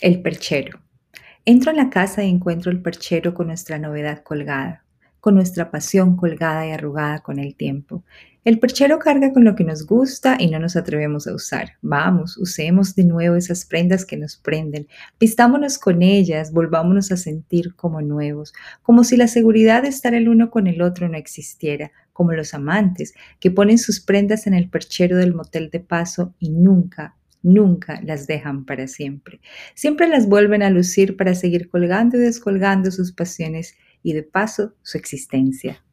El perchero. Entro en la casa y encuentro el perchero con nuestra novedad colgada, con nuestra pasión colgada y arrugada con el tiempo. El perchero carga con lo que nos gusta y no nos atrevemos a usar. Vamos, usemos de nuevo esas prendas que nos prenden, vistámonos con ellas, volvámonos a sentir como nuevos, como si la seguridad de estar el uno con el otro no existiera, como los amantes que ponen sus prendas en el perchero del motel de paso y nunca nunca las dejan para siempre. Siempre las vuelven a lucir para seguir colgando y descolgando sus pasiones y de paso su existencia.